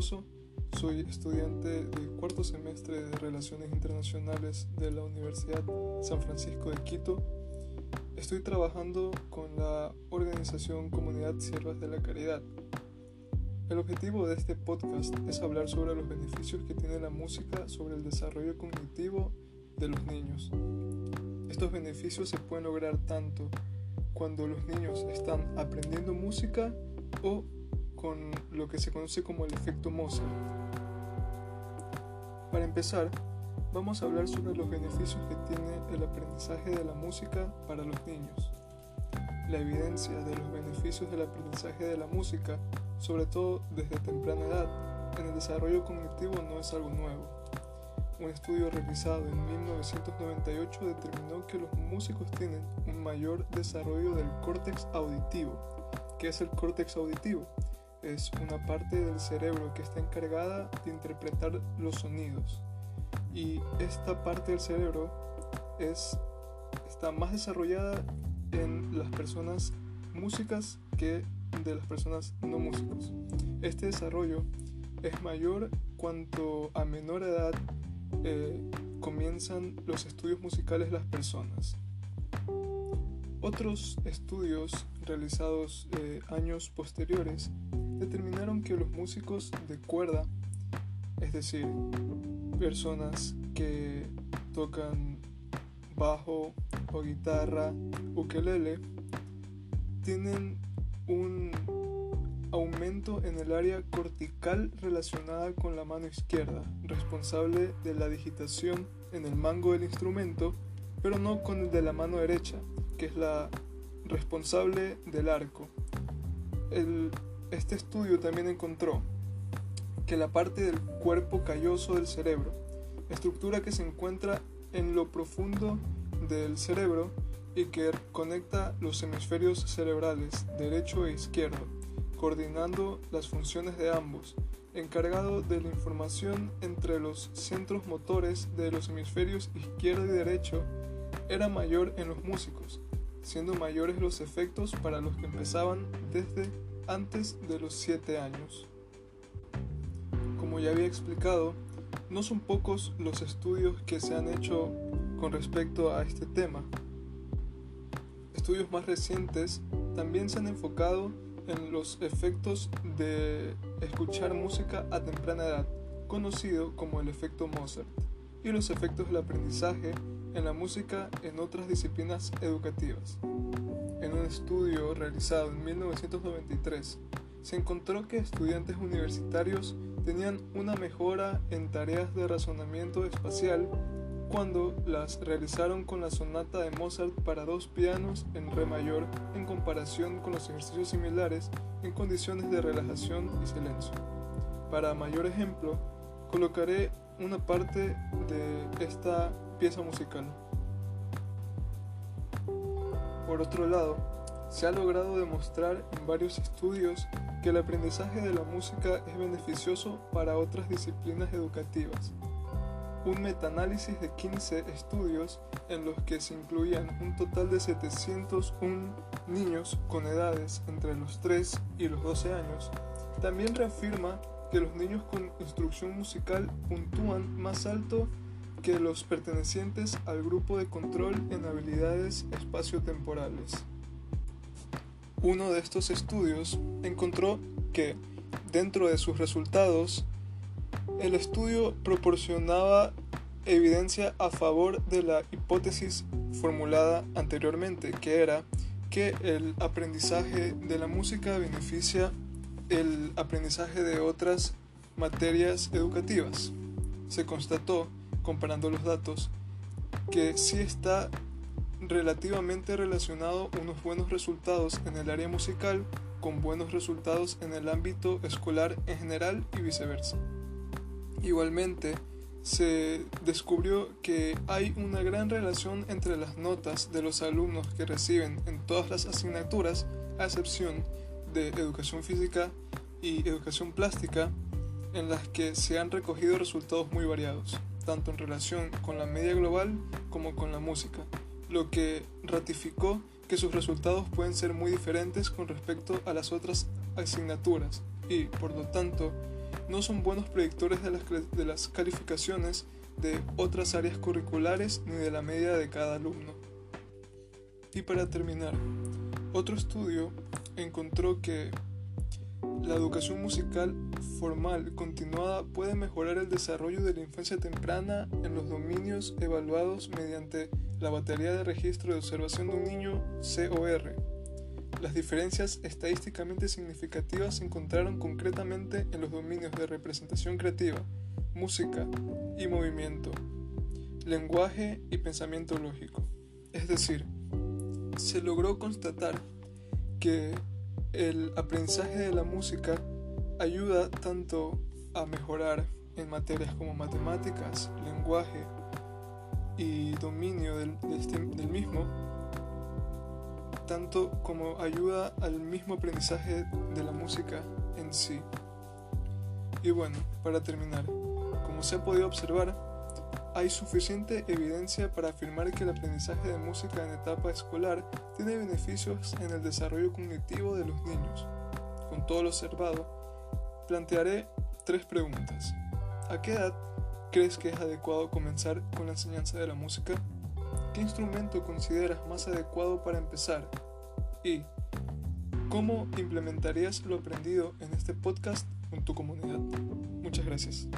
Soy estudiante de cuarto semestre de Relaciones Internacionales de la Universidad San Francisco de Quito. Estoy trabajando con la organización Comunidad Siervas de la Caridad. El objetivo de este podcast es hablar sobre los beneficios que tiene la música sobre el desarrollo cognitivo de los niños. Estos beneficios se pueden lograr tanto cuando los niños están aprendiendo música o con lo que se conoce como el efecto Mozart. Para empezar, vamos a hablar sobre los beneficios que tiene el aprendizaje de la música para los niños. La evidencia de los beneficios del aprendizaje de la música, sobre todo desde temprana edad, en el desarrollo cognitivo no es algo nuevo. Un estudio realizado en 1998 determinó que los músicos tienen un mayor desarrollo del córtex auditivo. ¿Qué es el córtex auditivo? Es una parte del cerebro que está encargada de interpretar los sonidos. Y esta parte del cerebro es, está más desarrollada en las personas músicas que de las personas no músicos. Este desarrollo es mayor cuanto a menor edad eh, comienzan los estudios musicales las personas. Otros estudios realizados eh, años posteriores determinaron que los músicos de cuerda, es decir, personas que tocan bajo o guitarra, ukelele, tienen un aumento en el área cortical relacionada con la mano izquierda, responsable de la digitación en el mango del instrumento, pero no con el de la mano derecha, que es la responsable del arco. Este estudio también encontró que la parte del cuerpo calloso del cerebro, estructura que se encuentra en lo profundo del cerebro y que conecta los hemisferios cerebrales derecho e izquierdo, coordinando las funciones de ambos, encargado de la información entre los centros motores de los hemisferios izquierdo y derecho, era mayor en los músicos, siendo mayores los efectos para los que empezaban desde antes de los 7 años. Como ya había explicado, no son pocos los estudios que se han hecho con respecto a este tema. Estudios más recientes también se han enfocado en los efectos de escuchar música a temprana edad, conocido como el efecto Mozart, y los efectos del aprendizaje en la música en otras disciplinas educativas en un estudio realizado en 1993, se encontró que estudiantes universitarios tenían una mejora en tareas de razonamiento espacial cuando las realizaron con la sonata de Mozart para dos pianos en re mayor en comparación con los ejercicios similares en condiciones de relajación y silencio. Para mayor ejemplo, colocaré una parte de esta pieza musical. Por otro lado, se ha logrado demostrar en varios estudios que el aprendizaje de la música es beneficioso para otras disciplinas educativas. Un metaanálisis de 15 estudios en los que se incluían un total de 701 niños con edades entre los 3 y los 12 años, también reafirma que los niños con instrucción musical puntúan más alto que los pertenecientes al grupo de control en habilidades espaciotemporales. Uno de estos estudios encontró que, dentro de sus resultados, el estudio proporcionaba evidencia a favor de la hipótesis formulada anteriormente, que era que el aprendizaje de la música beneficia el aprendizaje de otras materias educativas. Se constató comparando los datos, que sí está relativamente relacionado unos buenos resultados en el área musical con buenos resultados en el ámbito escolar en general y viceversa. Igualmente, se descubrió que hay una gran relación entre las notas de los alumnos que reciben en todas las asignaturas, a excepción de educación física y educación plástica, en las que se han recogido resultados muy variados tanto en relación con la media global como con la música, lo que ratificó que sus resultados pueden ser muy diferentes con respecto a las otras asignaturas y, por lo tanto, no son buenos predictores de las, calificaciones de otras áreas curriculares ni de la media de cada alumno. Y para terminar, otro estudio encontró que la educación musical formal continuada puede mejorar el desarrollo de la infancia temprana en los dominios evaluados mediante la batería de registro de observación de un niño COR. Las diferencias estadísticamente significativas se encontraron concretamente en los dominios de representación creativa, música y movimiento, lenguaje y pensamiento lógico. Es decir, se logró constatar que el aprendizaje de la música ayuda tanto a mejorar en materias como matemáticas, lenguaje y dominio del, este, del, mismo, tanto como ayuda al mismo aprendizaje de la música en sí. Y bueno, para terminar, como se ha podido observar, hay suficiente evidencia para afirmar que el aprendizaje de música en etapa escolar tiene beneficios en el desarrollo cognitivo de los niños. Con todo lo observado, plantearé tres preguntas. ¿A qué edad crees que es adecuado comenzar con la enseñanza de la música? ¿Qué instrumento consideras más adecuado para empezar? Y ¿cómo implementarías lo aprendido en este podcast con tu comunidad? Muchas gracias.